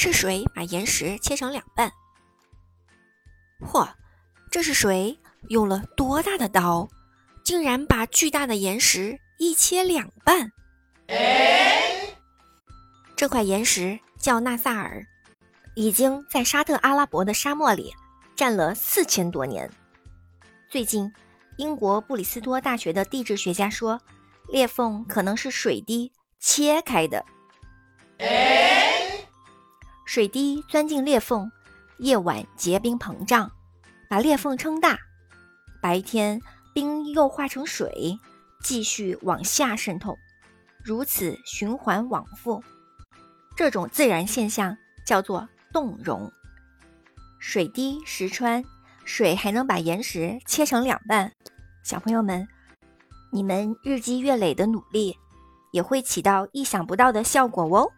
是谁把岩石切成两半。嚯，这是谁用了多大的刀，竟然把巨大的岩石一切两半？这块岩石叫纳萨尔，已经在沙特阿拉伯的沙漠里站了四千多年。最近，英国布里斯托大学的地质学家说，裂缝可能是水滴切开的。水滴钻进裂缝，夜晚结冰膨胀，把裂缝撑大；白天冰又化成水，继续往下渗透，如此循环往复。这种自然现象叫做冻融。水滴石穿，水还能把岩石切成两半。小朋友们，你们日积月累的努力，也会起到意想不到的效果哦。